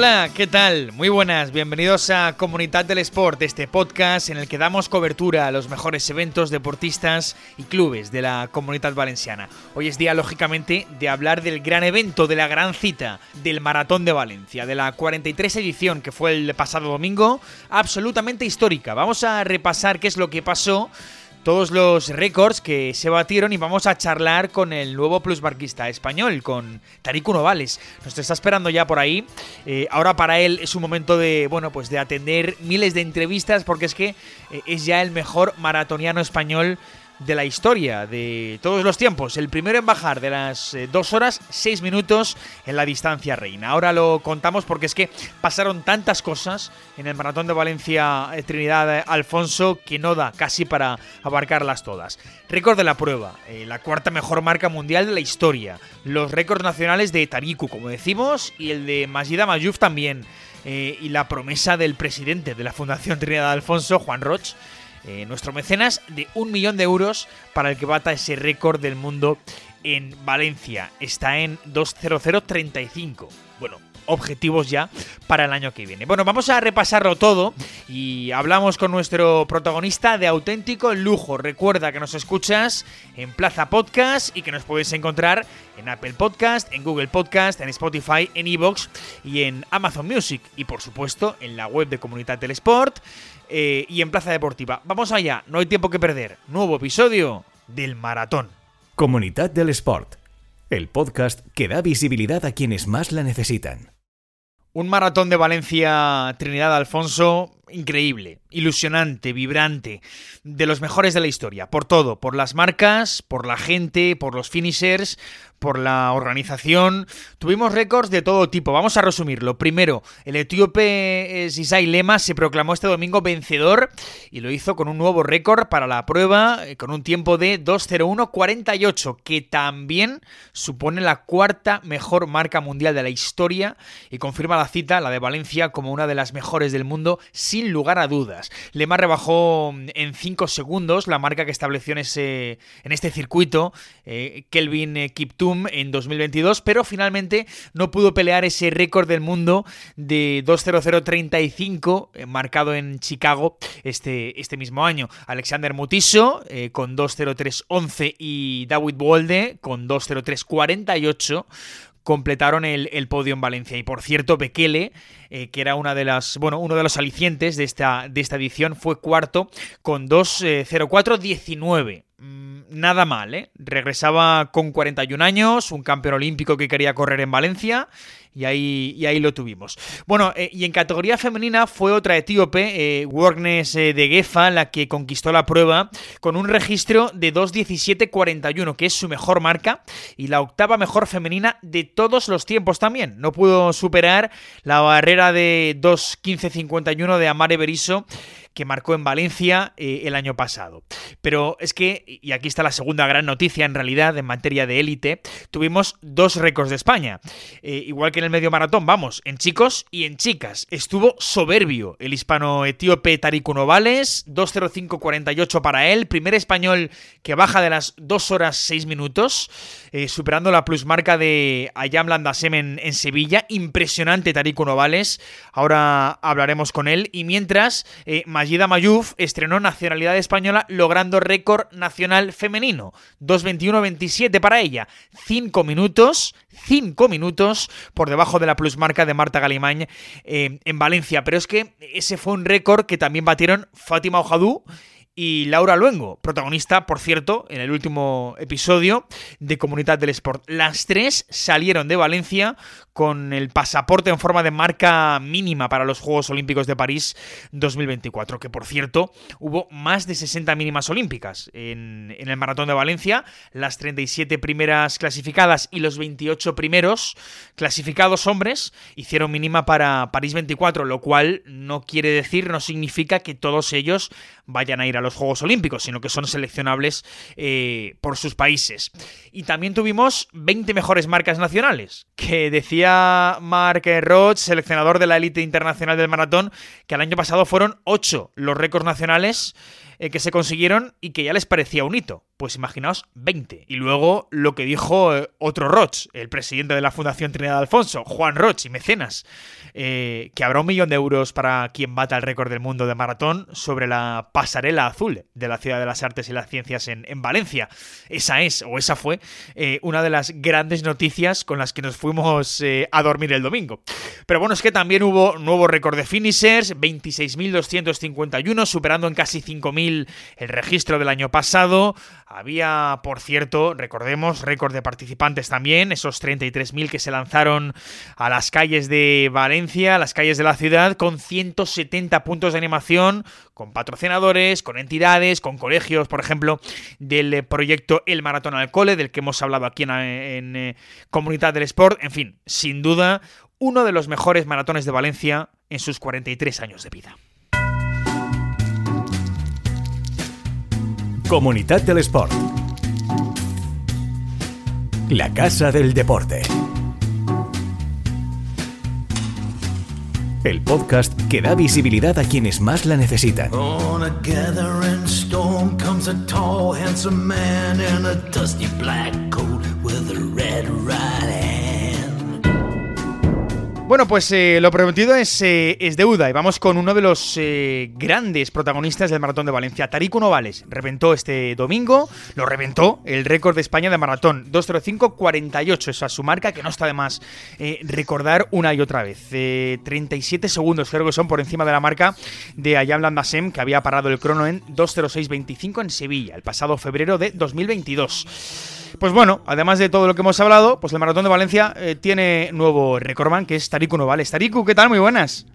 Hola, ¿qué tal? Muy buenas, bienvenidos a Comunidad del Sport, este podcast en el que damos cobertura a los mejores eventos deportistas y clubes de la comunidad valenciana. Hoy es día, lógicamente, de hablar del gran evento, de la gran cita, del Maratón de Valencia, de la 43 edición que fue el pasado domingo, absolutamente histórica. Vamos a repasar qué es lo que pasó todos los récords que se batieron y vamos a charlar con el nuevo plusbarquista español, con Tariku Novales. Nos está esperando ya por ahí. Eh, ahora para él es un momento de, bueno, pues de atender miles de entrevistas porque es que eh, es ya el mejor maratoniano español de la historia de todos los tiempos. El primero en bajar de las eh, dos horas, seis minutos en la distancia reina. Ahora lo contamos porque es que pasaron tantas cosas en el maratón de Valencia eh, Trinidad eh, Alfonso que no da casi para abarcarlas todas. Récord de la prueba, la cuarta mejor marca mundial de la historia. Los récords nacionales de Tariku, como decimos, y el de Majida Mayuf también. y la promesa del presidente de la Fundación Trinidad Alfonso, Juan Roch, eh, nuestro mecenas, de un millón de euros para el que bata ese récord del mundo en Valencia. Está en 20035. Bueno, objetivos ya para el año que viene. Bueno, vamos a repasarlo todo y hablamos con nuestro protagonista de auténtico lujo. Recuerda que nos escuchas en Plaza Podcast y que nos puedes encontrar en Apple Podcast, en Google Podcast, en Spotify, en Evox y en Amazon Music y por supuesto en la web de Comunidad del Sport eh, y en Plaza Deportiva. Vamos allá, no hay tiempo que perder. Nuevo episodio del Maratón. Comunidad del Sport, el podcast que da visibilidad a quienes más la necesitan. Un maratón de Valencia Trinidad Alfonso increíble, ilusionante, vibrante, de los mejores de la historia, por todo, por las marcas, por la gente, por los finishers, por la organización. Tuvimos récords de todo tipo. Vamos a resumirlo. Primero, el etíope eh, Sisai Lema se proclamó este domingo vencedor y lo hizo con un nuevo récord para la prueba, eh, con un tiempo de 2.01.48, que también supone la cuarta mejor marca mundial de la historia y confirma la cita, la de Valencia, como una de las mejores del mundo, lugar a dudas. Lema rebajó mm, en 5 segundos la marca que estableció en, ese, en este circuito eh, Kelvin Kiptum en 2022, pero finalmente no pudo pelear ese récord del mundo de 2.0035 eh, marcado en Chicago este, este mismo año. Alexander Mutiso eh, con 2.0311 y David Bolde con 2.0348 completaron el, podio en Valencia. Y por cierto, Bekele, eh, que era una de las, bueno, uno de los alicientes de esta, de esta edición, fue cuarto con 2.04.19 nada mal, ¿eh? Regresaba con 41 años, un campeón olímpico que quería correr en Valencia y ahí, y ahí lo tuvimos. Bueno, eh, y en categoría femenina fue otra etíope, eh, Workness eh, de Gefa, la que conquistó la prueba con un registro de 2.17.41, que es su mejor marca y la octava mejor femenina de todos los tiempos también. No pudo superar la barrera de 2.15.51 de Amare Beriso que marcó en Valencia eh, el año pasado. Pero es que, y aquí está la segunda gran noticia en realidad en materia de élite, tuvimos dos récords de España. Eh, igual que en el medio maratón, vamos, en chicos y en chicas. Estuvo soberbio el hispano-etíope Tariku Novales, 2.05.48 para él, primer español que baja de las 2 horas 6 minutos, eh, superando la plusmarca de Ayam Landasem en, Sevilla. Impresionante Tariku Novales, ahora hablaremos con él. Y mientras, Magida Mayuf estrenó nacionalidad española logrando récord nacional femenino. 2.21.27 para ella. 5 minutos, 5 minutos por debajo de la plusmarca de Marta Galimañ eh, en Valencia. Pero es que ese fue un récord que también batieron Fátima Ojadú y Laura Luengo, protagonista, por cierto, en el último episodio de Comunidad del Sport. Las tres salieron de Valencia con el pasaporte en forma de marca mínima para los Juegos Olímpicos de París 2024, que por cierto hubo más de 60 mínimas olímpicas en, el Maratón de Valencia, las 37 primeras clasificadas y los 28 primeros clasificados hombres hicieron mínima para París 24, lo cual no quiere decir, no significa que todos ellos vayan a ir a los los Juegos Olímpicos, sino que son seleccionables eh, por sus países. Y también tuvimos 20 mejores marcas nacionales, que decía Mark Roach, seleccionador de la élite internacional del maratón, que el año pasado fueron 8 los récords nacionales eh, que se consiguieron y que ya les parecía un hito. Pues imaginaos 20. Y luego lo que dijo eh, otro Roch, el presidente de la Fundación Trinidad Alfonso, Juan Roch y mecenas, eh, que habrá un millón de euros para quien bata el récord del mundo de maratón sobre la pasarela azul de la Ciudad de las Artes y las Ciencias en, Valencia. Esa es, o esa fue, una de las grandes noticias con las que nos fuimos a dormir el domingo. Pero bueno, es que también hubo nuevo récord de finishers, 26.251, superando en casi 5.000 el registro del año pasado. Había, por cierto, recordemos, récord de participantes también, esos 33.000 que se lanzaron a las calles de Valencia, a las calles de la ciudad, con 170 puntos de animación, con patrocinadores, con entidades, con colegios, por ejemplo, del proyecto El Maratón al Cole, del que hemos hablado aquí en, en eh, Comunidad del Sport. En fin, sin duda, uno de los mejores maratones de Valencia en sus 43 años de vida. Comunidad del Sport. La Casa del Deporte. El podcast que da visibilidad a quienes más la necesitan. On a gathering storm comes a tall, handsome man in a dusty black coat with a red right Bueno, pues eh, lo prometido es, eh, deuda y vamos con uno de los eh, grandes protagonistas del Maratón de Valencia. Tarico Novales reventó este domingo, lo reventó el récord de España de maratón, 2.05.48, esa es su marca que no está de más recordar una y otra vez. 37 segundos creo que son por encima de la marca de Ayam Landasem que había parado el crono en 2.06.25 en Sevilla el pasado febrero de 2022. Pues bueno, además de todo lo que hemos hablado, pues el Maratón de Valencia eh, tiene nuevo recordman, que es Tariku Novales. Tariku, ¿qué tal? Muy buenas.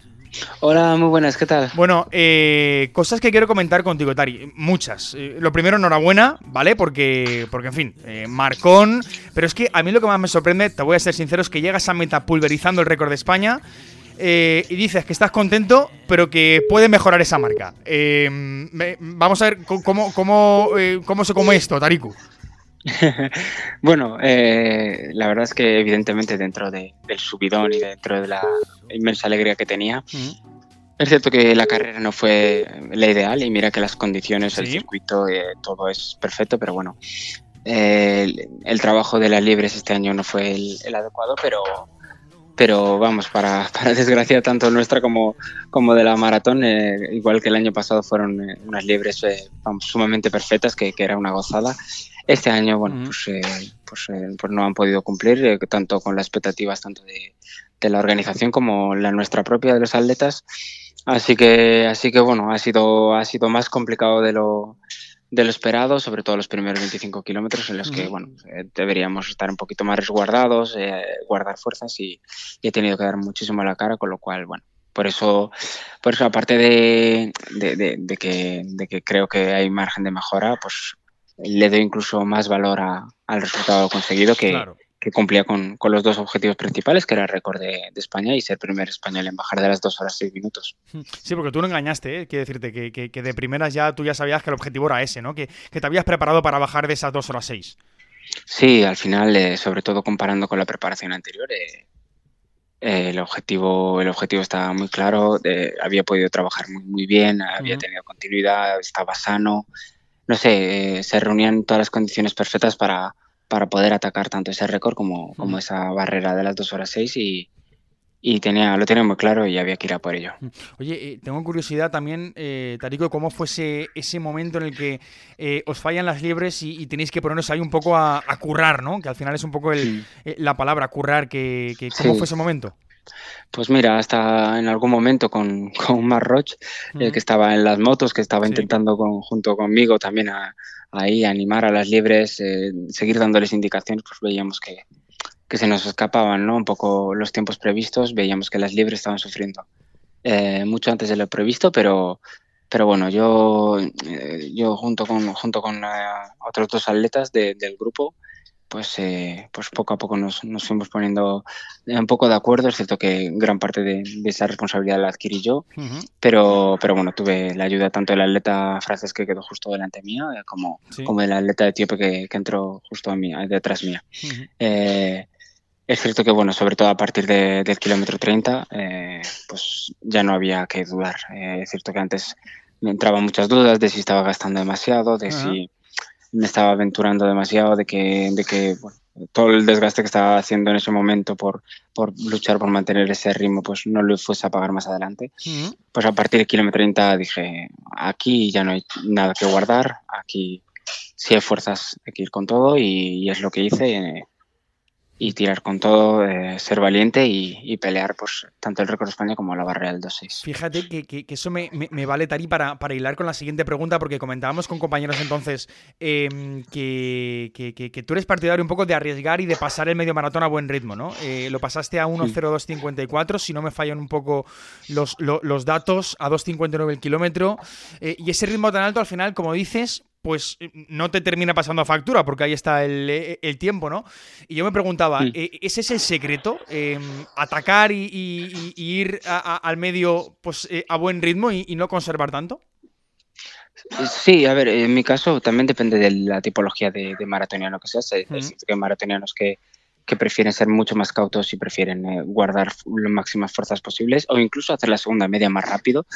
Hola, muy buenas, ¿qué tal? Bueno, eh, cosas que quiero comentar contigo, Tari. Muchas. Eh, lo primero, enhorabuena, ¿vale? Porque, porque en fin, marcón. Pero es que a mí lo que más me sorprende, te voy a ser sincero, es que llegas a meta pulverizando el récord de España. y dices que estás contento, pero que puede mejorar esa marca. vamos a ver cómo, cómo, cómo se come esto, Tariku. bueno, eh, la verdad es que evidentemente dentro del subidón y dentro de la inmensa alegría que tenía, es cierto que la carrera no fue la ideal y mira que las condiciones, el circuito, eh, todo es perfecto, pero bueno, eh, el, trabajo de las libres este año no fue el, adecuado, pero pero vamos, para, para, desgracia tanto nuestra como, como de la maratón, igual que el año pasado fueron unas libres sumamente perfectas, que, que, era una gozada. Este año, bueno, pues, eh, pues, eh, pues, no han podido cumplir eh, tanto con las expectativas tanto de, la organización como la nuestra propia de los atletas. Así que, así que bueno, ha sido, ha sido más complicado de lo, de lo esperado, sobre todo los primeros 25 kilómetros en los que, bueno, deberíamos estar un poquito más resguardados, guardar fuerzas y, he tenido que dar muchísimo a la cara, con lo cual, bueno, por eso, por eso aparte de, de, que, de que creo que hay margen de mejora, pues le doy incluso más valor al resultado conseguido que, que cumplía con, con, los dos objetivos principales, que era el récord de, España y ser primer español en bajar de las dos horas seis minutos. Sí, porque tú no engañaste, ¿eh? quiero decirte que, que, que, de primeras ya tú ya sabías que el objetivo era ese, ¿no? Que, te habías preparado para bajar de esas dos horas seis. Sí, al final, eh, sobre todo comparando con la preparación anterior, eh, eh, el objetivo el objetivo estaba muy claro, había podido trabajar muy, muy bien, había tenido continuidad, estaba sano, no sé, eh, se reunían todas las condiciones perfectas para, para poder atacar tanto ese récord como, como esa barrera de las dos horas seis y, y tenía, lo tenía muy claro y había que ir a por ello. Oye, eh, tengo curiosidad también, eh, Tarico, cómo fue ese, momento en el que eh, os fallan las liebres y, tenéis que poneros ahí un poco a, currar, ¿no? Que al final es un poco el, la palabra, currar, que, ¿cómo fue ese momento? Pues mira, hasta en algún momento con, con Mar Roche, que estaba en las motos, que estaba intentando junto conmigo también a, ahí animar a las liebres, eh, seguir dándoles indicaciones, pues veíamos que, que, se nos escapaban ¿no? un poco los tiempos previstos, veíamos que las liebres estaban sufriendo eh, mucho antes de lo previsto, pero, pero bueno, yo, eh, yo junto con, junto con otros dos atletas del grupo, pues, eh, pues poco a poco nos, fuimos poniendo un poco de acuerdo. Es cierto que gran parte de, esa responsabilidad la adquirí yo, pero, pero bueno, tuve la ayuda tanto del atleta francés que quedó justo delante mía, eh, como, como del atleta etíope que, que entró justo a mí, detrás mía. Eh, es cierto que, bueno, sobre todo a partir del kilómetro 30, pues ya no había que dudar. es cierto que antes me entraban muchas dudas de si estaba gastando demasiado, de si me estaba aventurando demasiado, de que, de que todo el desgaste que estaba haciendo en ese momento por, por luchar por mantener ese ritmo, pues no lo fuese a pagar más adelante. Pues a partir del kilómetro 30 dije, aquí ya no hay nada que guardar, aquí si hay fuerzas hay que ir con todo y, es lo que hice y tirar con todo, eh, ser valiente y, pelear pues tanto el récord de España como la barrera del 2-6. Fíjate que, eso me, vale, Tari, para, para, hilar con la siguiente pregunta, porque comentábamos con compañeros entonces em, que, tú eres partidario un poco de arriesgar y de pasar el medio maratón a buen ritmo, ¿no? Eh, lo pasaste a 1.02.54, si no me fallan un poco los, los datos, a 2.59 el kilómetro, eh, y ese ritmo tan alto al final, como dices, pues eh, no te termina pasando a factura, porque ahí está el, eh, tiempo, ¿no? Y yo me preguntaba, eh, ¿ese es el secreto? Em, ¿Atacar y, ir al medio pues, a buen ritmo y, no conservar tanto? Sí, a ver, en mi caso también depende de la tipología de, maratoniano que seas. Hay que maratonianos que, prefieren ser mucho más cautos y prefieren guardar las máximas fuerzas posibles o incluso hacer la segunda media más rápido.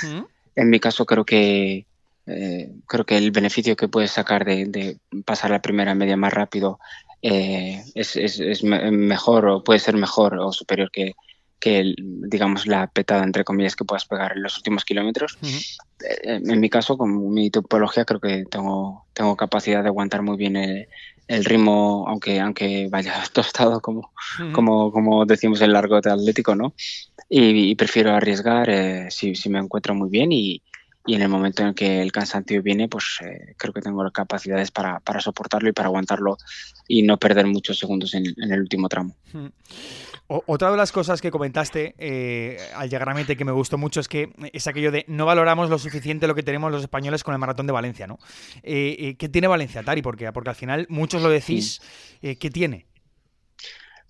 En mi caso creo que eh, creo que el beneficio que puedes sacar de, pasar la primera media más rápido eh, es, mejor o puede ser mejor o superior que, digamos, la petada, entre comillas, que puedas pegar en los últimos kilómetros. Eh, en mi caso, con mi topología, creo que tengo, tengo capacidad de aguantar muy bien el, ritmo, aunque, aunque vaya tostado, como, como, como decimos el largo atlético, ¿no? Y, prefiero arriesgar si, si, me encuentro muy bien y, y en el momento en que el cansancio viene, pues eh, creo que tengo las capacidades para, soportarlo y para aguantarlo y no perder muchos segundos en, el último tramo. otra de las cosas que comentaste eh, al llegar a mente que me gustó mucho es que es aquello de no valoramos lo suficiente lo que tenemos los españoles con el maratón de Valencia, ¿no? Eh, ¿Qué tiene Valencia, Tari? Porque, porque al final muchos lo decís, ¿qué tiene?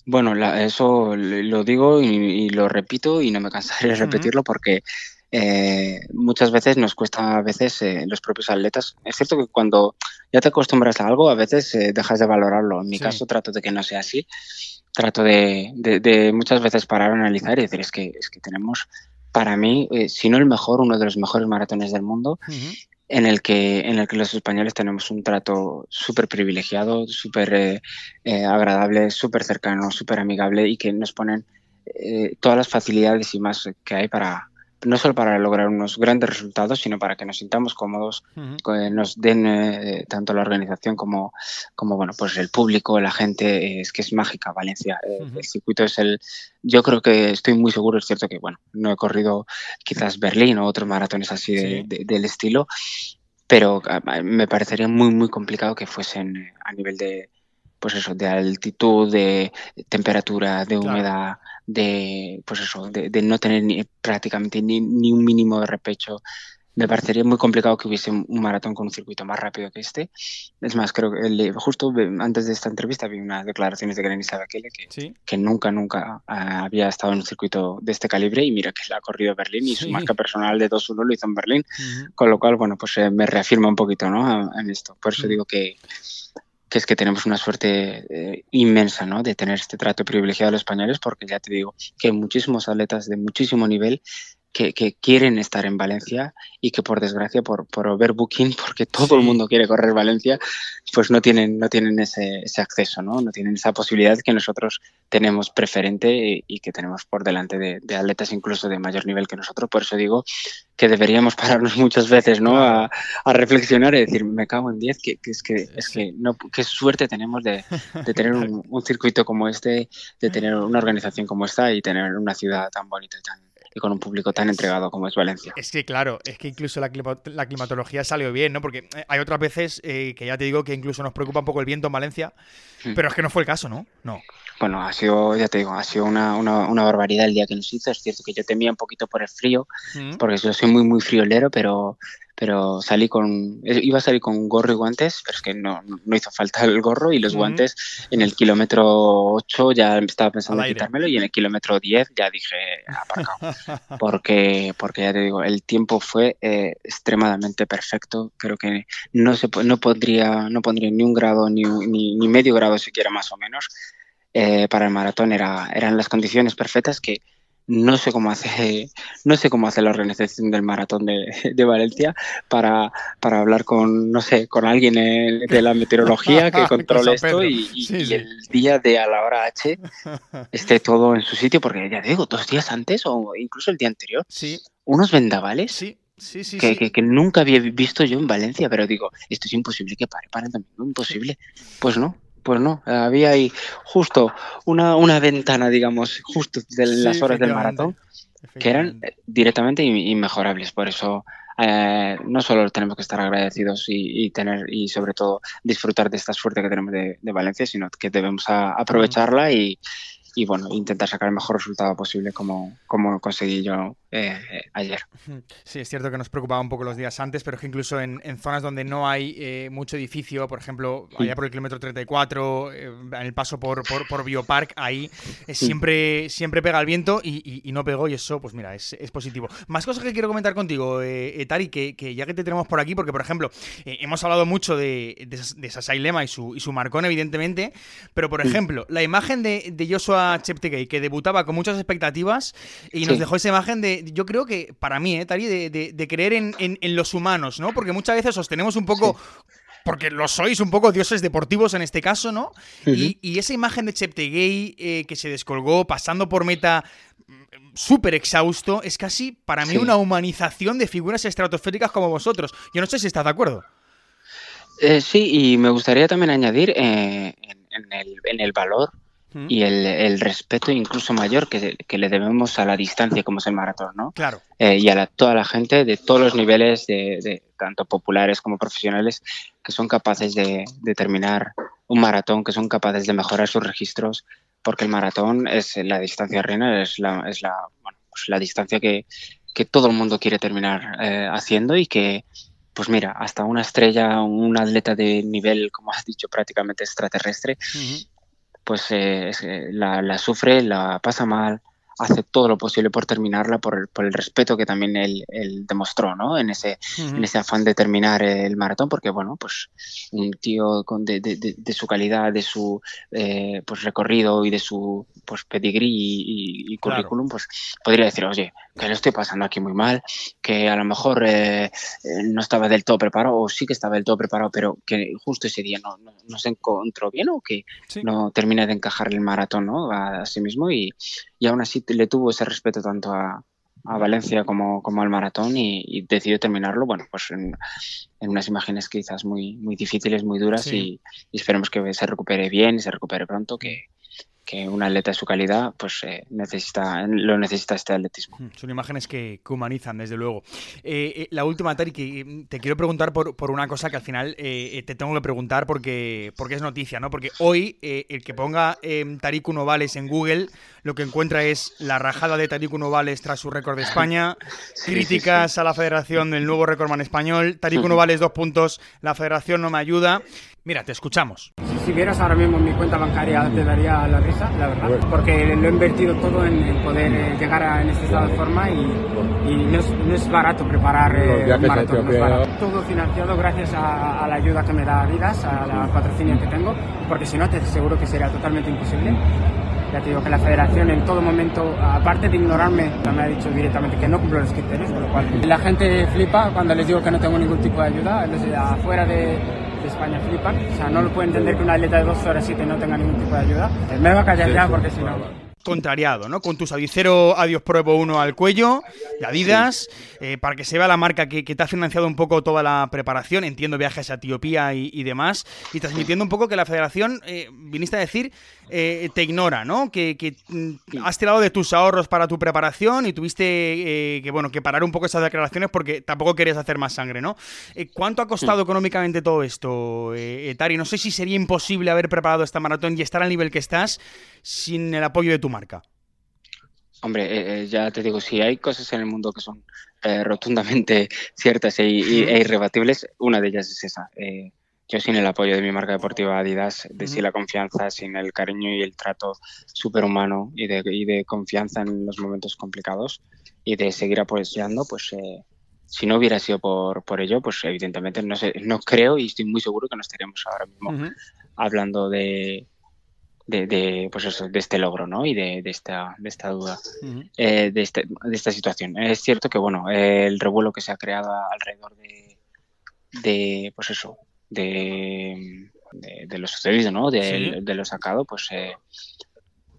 Bueno, eso lo digo y, lo repito y no me cansaré de repetirlo porque eh, muchas veces nos cuesta a veces eh, los propios atletas. Es cierto que cuando ya te acostumbras a algo, a veces eh, dejas de valorarlo. En mi caso trato de que no sea así. Trato de, muchas veces parar, analizar y decir, es que, es que tenemos, para mí, si no el mejor, uno de los mejores maratones del mundo, en, el que, en el que los españoles tenemos un trato súper privilegiado, súper agradable, súper cercano, súper amigable y que nos ponen todas las facilidades y más que hay para, no solo para lograr unos grandes resultados, sino para que nos sintamos cómodos, que nos den eh, tanto la organización como, como bueno, pues el público, la gente, es que es mágica Valencia. Eh, el circuito es el, yo creo que estoy muy seguro, es cierto que bueno, no he corrido quizás Berlín o otros maratones así del estilo, pero ah, me parecería muy, muy complicado que fuesen eh, a nivel de, pues eso, de altitud, de temperatura, de humedad, de, pues eso, de, no tener ni, prácticamente ni, un mínimo de repecho. Me parecería muy complicado que hubiese un maratón con un circuito más rápido que este. Es más, creo que justo antes de esta entrevista vi unas declaraciones de Granisa Bekele que, que nunca, nunca había estado en un circuito de este calibre y mira que le ha corrido Berlín y su marca personal de 2-1 lo hizo en Berlín. Con lo cual, bueno, pues eh, me reafirma un poquito ¿no? en esto. Por eso digo que, que es que tenemos una suerte eh, inmensa ¿no? de tener este trato privilegiado a los españoles, porque ya te digo que muchísimos atletas de muchísimo nivel que, quieren estar en Valencia y que por desgracia, por, por overbooking, porque todo el mundo quiere correr Valencia, pues no tienen, no tienen ese, ese, acceso, ¿no? no tienen esa posibilidad que nosotros tenemos preferente y, que tenemos por delante de, atletas incluso de mayor nivel que nosotros. Por eso digo que deberíamos pararnos muchas veces ¿no? a, reflexionar y decir, me cago en 10, que, es que, es que no, qué suerte tenemos de, tener un, un circuito como este, de tener una organización como esta y tener una ciudad tan bonita y tan y con un público tan entregado como es Valencia. Es que claro, es que incluso la, climatología salió bien, ¿no? Porque eh, hay otras veces eh, que ya te digo que incluso nos preocupa un poco el viento en Valencia, hmm. pero es que no fue el caso, ¿no? No. Bueno, ha sido, ya te digo, ha sido una, barbaridad el día que nos hizo. Es cierto que yo temía un poquito por el frío, hmm. porque yo soy muy, muy friolero, pero pero salí con, iba a salir con gorro y guantes, pero es que no, no hizo falta el gorro y los guantes en el kilómetro 8 ya estaba pensando en quitármelo y en el kilómetro 10 ya dije aparcado, porque, porque ya te digo, el tiempo fue eh, extremadamente perfecto, creo que no, se, no, pondría, no pondría ni un grado ni, ni, ni medio grado siquiera más o menos. Eh, para el maratón era, eran las condiciones perfectas que no sé cómo hace, no sé cómo hace la organización del maratón de, Valencia para, para, hablar con, no sé, con alguien de la meteorología que controle esto y, el día de a la hora H esté todo en su sitio, porque ya digo, dos días antes o incluso el día anterior, sí. unos vendavales. Sí. Sí, sí, que, que, que, nunca había visto yo en Valencia, pero digo, esto es imposible que pare para también, imposible. Pues no, pues no, había ahí justo una, una ventana, digamos, justo de las horas del maratón, que eran eh, directamente inmejorables. Por eso eh, no solo tenemos que estar agradecidos y, tener y sobre todo disfrutar de esta suerte que tenemos de, Valencia, sino que debemos aprovecharla y, y bueno, intentar sacar el mejor resultado posible como, como conseguí yo eh, ayer. Sí, es cierto que nos preocupaba un poco los días antes, pero es que incluso en, zonas donde no hay eh, mucho edificio, por ejemplo, allá por el kilómetro 34, eh, en el paso por, por, Biopark, ahí siempre, siempre pega el viento y, no pegó y eso, pues mira, es, positivo. Más cosas que quiero comentar contigo, Tari, que, que, ya que te tenemos por aquí, porque por ejemplo, hemos hablado mucho de, de, Sasailema y su, y su marcón, evidentemente, pero por ejemplo, la imagen de, de Joshua Cheptegei, que debutaba con muchas expectativas y nos dejó esa imagen de yo creo que para mí, eh, Tari, de, creer en, los humanos, ¿no? Porque muchas veces sostenemos un poco porque lo sois un poco dioses deportivos en este caso, ¿no? y, esa imagen de Cheptegei eh, que se descolgó pasando por meta mm, súper exhausto, es casi para mí una humanización de figuras estratosféricas como vosotros. Yo no sé si estás de acuerdo. Eh, sí, y me gustaría también añadir en, el, en el valor y el, respeto incluso mayor que, le debemos a la distancia como es el maratón, ¿no? Claro. Eh, y a toda la gente de todos los niveles, de, tanto populares como profesionales, que son capaces de, terminar un maratón, que son capaces de mejorar sus registros, porque el maratón es la distancia reina, es la, es la, pues la distancia que, que, todo el mundo quiere terminar eh, haciendo y que, pues mira, hasta una estrella, un atleta de nivel, como has dicho, prácticamente extraterrestre, pues eh, la, la, sufre, la pasa mal, hace todo lo posible por terminarla, por el, por el respeto que también él, demostró, ¿no? En ese, en ese afán de terminar el maratón, porque, bueno, pues un tío con de, de, de, su calidad, de su eh, pues recorrido y de su pues pedigrí y, currículum, pues podría decir, oye, que lo estoy pasando aquí muy mal, que a lo mejor eh, eh, no estaba del todo preparado, o sí que estaba del todo preparado, pero que justo ese día no, no, se encontró bien o que no termina de encajar el maratón, ¿no? A, a sí mismo y, y aún así le tuvo ese respeto tanto a, Valencia como, como, al maratón y, decidió terminarlo, bueno, pues en, unas imágenes quizás muy, muy difíciles, muy duras y, y, esperemos que se recupere bien y se recupere pronto, que, que un atleta de su calidad pues eh, necesita lo necesita este atletismo. Hmm, son imágenes que, humanizan, desde luego. Eh, eh, la última, Tari, que mm, te quiero preguntar por, por una cosa que al final te tengo que preguntar porque, porque es noticia, ¿no? Porque hoy el que ponga Tariq Novales en Google lo que encuentra es la rajada de Tariq Novales tras su récord de España, críticas a la federación del nuevo récordman español, Tariq Novales dos puntos, la federación no me ayuda. Mira, te escuchamos. Si vieras ahora mismo mi cuenta bancaria te daría la risa, la verdad, porque lo he invertido todo en, poder eh, llegar a, en este estado de forma y, no, es, barato preparar eh, un maratón, Todo financiado gracias a, la ayuda que me da Adidas, a la patrocinio que tengo, porque si no te aseguro que sería totalmente imposible. Ya te digo que la federación en todo momento, aparte de ignorarme, me ha dicho directamente que no cumplo los criterios, con lo cual la gente flipa cuando les digo que no tengo ningún tipo de ayuda, afuera de de España flipan. O sea, no lo puede entender que una atleta de dos horas 7 no tenga ningún tipo de ayuda. Me va a callar ya porque si no contrariado, ¿no? Con tu Sadicero Adiós Pruebo 1 al cuello, de Adidas, eh, para que se vea la marca que, te ha financiado un poco toda la preparación, entiendo viajes a Etiopía y, demás, y transmitiendo un poco que la federación, eh, viniste a decir, eh, te ignora, ¿no? Que, mm, has tirado de tus ahorros para tu preparación y tuviste que, bueno, que parar un poco esas declaraciones porque tampoco querías hacer más sangre, ¿no? ¿Cuánto ha costado económicamente todo esto, Tari? No sé si sería imposible haber preparado esta maratón y estar al nivel que estás sin el apoyo de tu marca. Hombre, ya te digo, si hay cosas en el mundo que son rotundamente ciertas e, e, irrebatibles, una de ellas es esa. yo sin el apoyo de mi marca deportiva Adidas, de sin la confianza, sin el cariño y el trato superhumano y de, y de confianza en los momentos complicados y de seguir apoyando, pues si no hubiera sido por, por ello, pues evidentemente no, sé, no creo y estoy muy seguro que no estaríamos ahora mismo hablando de, de, pues eso, de este logro ¿no? y de, de esta, de esta duda, eh, de, este, de esta situación. Es cierto que bueno, el revuelo que se ha creado alrededor de, de pues eso, de, de, lo sucedido, ¿no? de, lo sacado, pues eh,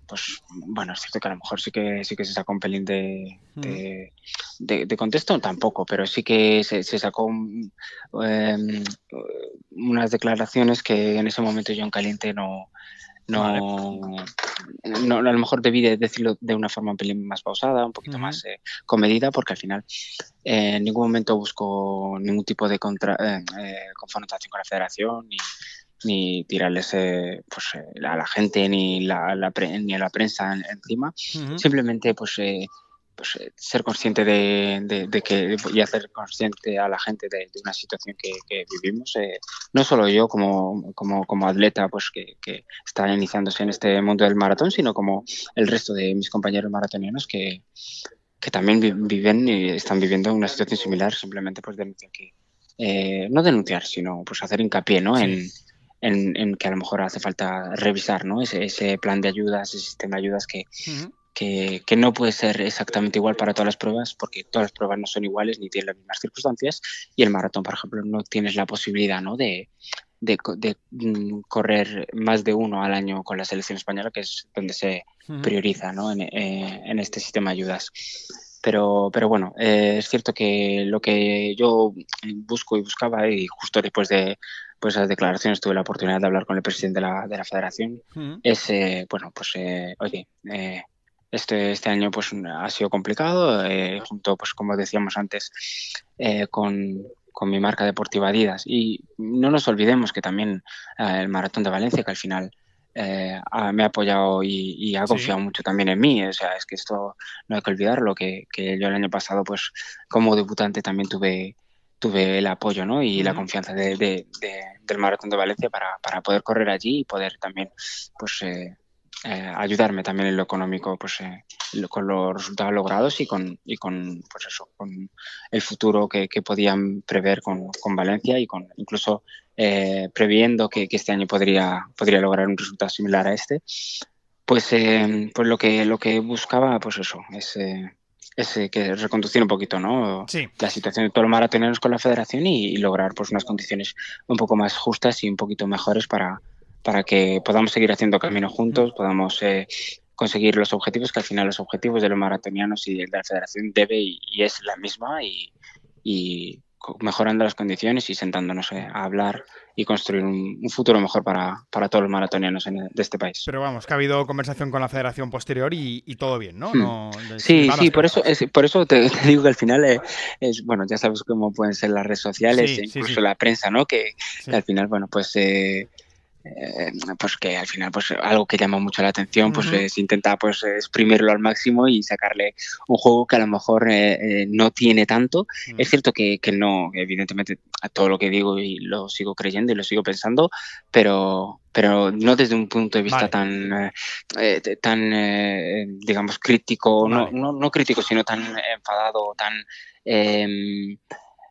pues bueno, es cierto que a lo mejor sí que sí que se sacó un pelín de, de, contexto, tampoco, pero sí que se, sacó em, unas declaraciones que en ese momento yo en caliente no, no, no, a lo mejor debí de decirlo de una forma un pelín más pausada, un poquito más eh, comedida, porque al final eh, en ningún momento busco ningún tipo de contra, eh, confrontación con la federación ni, ni tirarles eh, pues, eh, a la gente ni, la, ni a la prensa encima. Simplemente pues, eh, pues ser consciente de, de, que y hacer consciente a la gente de, una situación que, que vivimos. no solo yo como, como, como atleta pues, que, que, está iniciándose en este mundo del maratón, sino como el resto de mis compañeros maratonianos que, que también viven y están viviendo una situación similar, simplemente pues denunciar que, no denunciar, sino pues hacer hincapié ¿no? en, en, que a lo mejor hace falta revisar ¿no? ese, ese plan de ayudas, ese sistema de ayudas que, que, que, no puede ser exactamente igual para todas las pruebas, porque todas las pruebas no son iguales ni tienen las mismas circunstancias. Y el maratón, por ejemplo, no tienes la posibilidad ¿no? de, de, de mm, correr más de uno al año con la selección española, que es donde se prioriza ¿no? en, eh, en este sistema de ayudas. Pero, pero bueno, eh, es cierto que lo que yo busco y buscaba, y justo después de pues esas declaraciones tuve la oportunidad de hablar con el presidente de la, de la federación, es, eh, bueno, pues, eh, oye, este, este año pues ha sido complicado, junto, pues como decíamos antes, con, con mi marca deportiva Adidas. Y no nos olvidemos que también el Maratón de Valencia, que al final eh, me ha apoyado y, ha confiado mucho también en mí. O sea, es que esto no hay que olvidarlo, que, que yo el año pasado, pues como debutante también tuve tuve el apoyo ¿no? y la confianza de, del Maratón de Valencia para, para, poder correr allí y poder también pues, eh, eh, ayudarme también en lo económico pues, eh, con los resultados logrados y con, y con, pues eso, con el futuro que, que podían prever con, con, Valencia y con incluso eh, previendo que, que, este año podría, podría lograr un resultado similar a este. Pues, pues lo, que, lo que buscaba, pues eso, es, es que reconducir un poquito ¿no? la situación de todos los maratoneros con la federación y, y, lograr pues, unas condiciones un poco más justas y un poquito mejores para, para que podamos seguir haciendo camino juntos, podamos eh, conseguir los objetivos, que al final los objetivos de los maratonianos y de la federación debe y, es la misma y, y, mejorando las condiciones y sentándonos eh, a hablar y construir un, futuro mejor para, para, todos los maratonianos de este país. Pero vamos, que ha habido conversación con la federación posterior y, todo bien, ¿no? Hmm. no sí, sí, por eso, es, por eso te, digo que al final eh, es, bueno, ya sabes cómo pueden ser las redes sociales, e incluso la prensa, ¿no? Que, al final, bueno, pues... Eh, eh, pues que al final pues algo que llama mucho la atención pues es intentar pues exprimirlo al máximo y sacarle un juego que a lo mejor eh, eh, no tiene tanto. Es cierto que, que, no evidentemente a todo lo que digo y lo sigo creyendo y lo sigo pensando pero pero no desde un punto de vista tan tan digamos crítico no, no, no crítico sino tan enfadado tan em,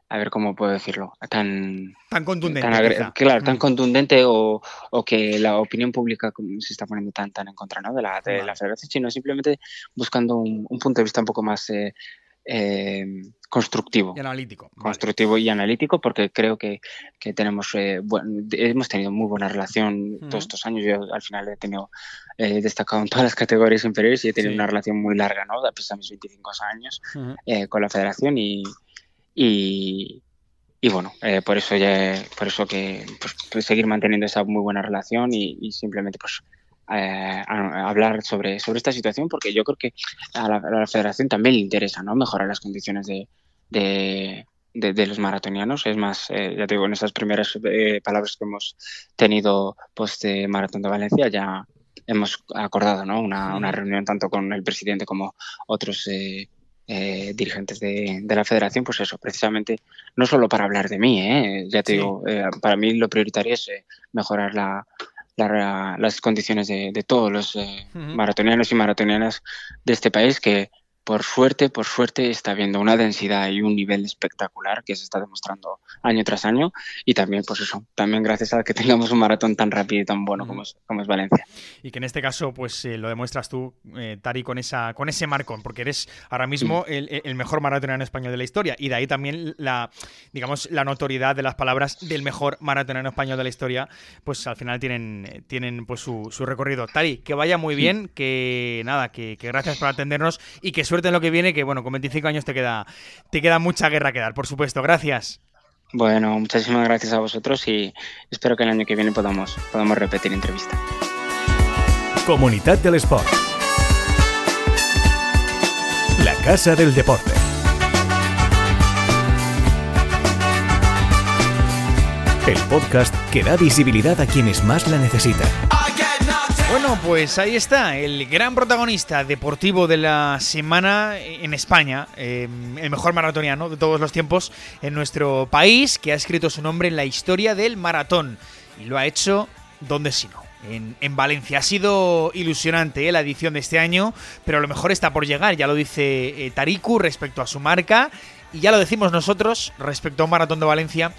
a ver cómo puedo decirlo, tan... Tan contundente. claro, tan mm. contundente o, o, que la opinión pública se está poniendo tan, tan en contra ¿no? de, la, de la federación, sino simplemente buscando un, punto de vista un poco más eh, eh, constructivo. Y analítico. Constructivo y analítico, porque creo que, que tenemos, eh, hemos tenido muy buena relación todos estos años. Yo al final he tenido eh, destacado en todas las categorías inferiores y he tenido una relación muy larga, ¿no? A pesar de mis 25 años con la federación y y, y bueno, eh, por eso ya, por eso que pues, pues, seguir manteniendo esa muy buena relación y, simplemente pues eh, hablar sobre, sobre esta situación porque yo creo que a la, federación también le interesa ¿no? mejorar las condiciones de, de, de, los maratonianos. Es más, eh, ya te digo, en esas primeras palabras que hemos tenido post Maratón de Valencia ya hemos acordado ¿no? una, una reunión tanto con el presidente como otros eh, eh, dirigentes de, la federación, pues eso, precisamente, no solo para hablar de mí, ¿eh? ya te digo, eh, para mí lo prioritario es mejorar las condiciones de, todos los maratonianos y maratonianas de este país que por suerte, por suerte está habiendo una densidad y un nivel espectacular que se está demostrando año tras año. Y también, pues eso, también gracias a que tengamos un maratón tan rápido y tan bueno como es, como es Valencia. Y que en este caso, pues eh, lo demuestras tú, eh, Tari, con, esa, con ese marcón, porque eres ahora mismo el, mejor maratonero español de la historia. Y de ahí también la, digamos, la notoriedad de las palabras del mejor maratonero español de la historia, pues al final tienen, tienen pues su, recorrido. Tari, que vaya muy bien, que nada, que, que gracias por atendernos y que suerte en lo que viene, que bueno, con 25 años te queda, te queda mucha guerra que dar, por supuesto. Gracias. Bueno, muchísimas gracias a vosotros y espero que el año que viene podamos, podamos repetir entrevista. Comunidad del Sport. La Casa del Deporte. El podcast que da visibilidad a quienes más la necesitan. Bueno, pues ahí está, el gran protagonista deportivo de la semana en España, em, el mejor maratoniano de todos los tiempos en nuestro país, que ha escrito su nombre en la historia del maratón. Y lo ha hecho, ¿dónde si no? En, Valencia. Ha sido ilusionante eh, la edición de este año, pero lo mejor está por llegar, ya lo dice eh, Tariku respecto a su marca, y ya lo decimos nosotros respecto a un maratón de Valencia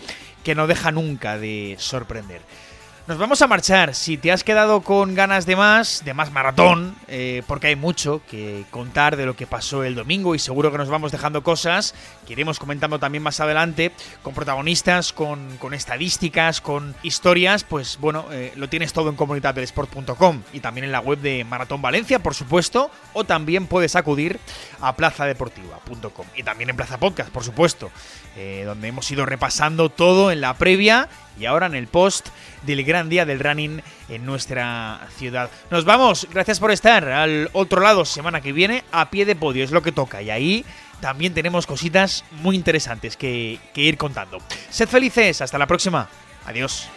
que no deja nunca de sorprender. Nos vamos a marchar. Si te has quedado con ganas de más, de más maratón, eh, porque hay mucho que contar de lo que pasó el domingo y seguro que nos vamos dejando cosas que iremos comentando también más adelante, con protagonistas, con, estadísticas, con historias, pues bueno, eh, lo tienes todo en comunidaddelesport.com y también en la web de Maratón Valencia, por supuesto, o también puedes acudir a plazadeportiva.com y también en Plaza Podcast, por supuesto, eh, donde hemos ido repasando todo en la previa y ahora en el post del gran día del running en nuestra ciudad. Nos vamos, gracias por estar al otro lado semana que viene a pie de podio, es lo que toca y ahí también tenemos cositas muy interesantes que, que ir contando. Sed felices, hasta la próxima, adiós.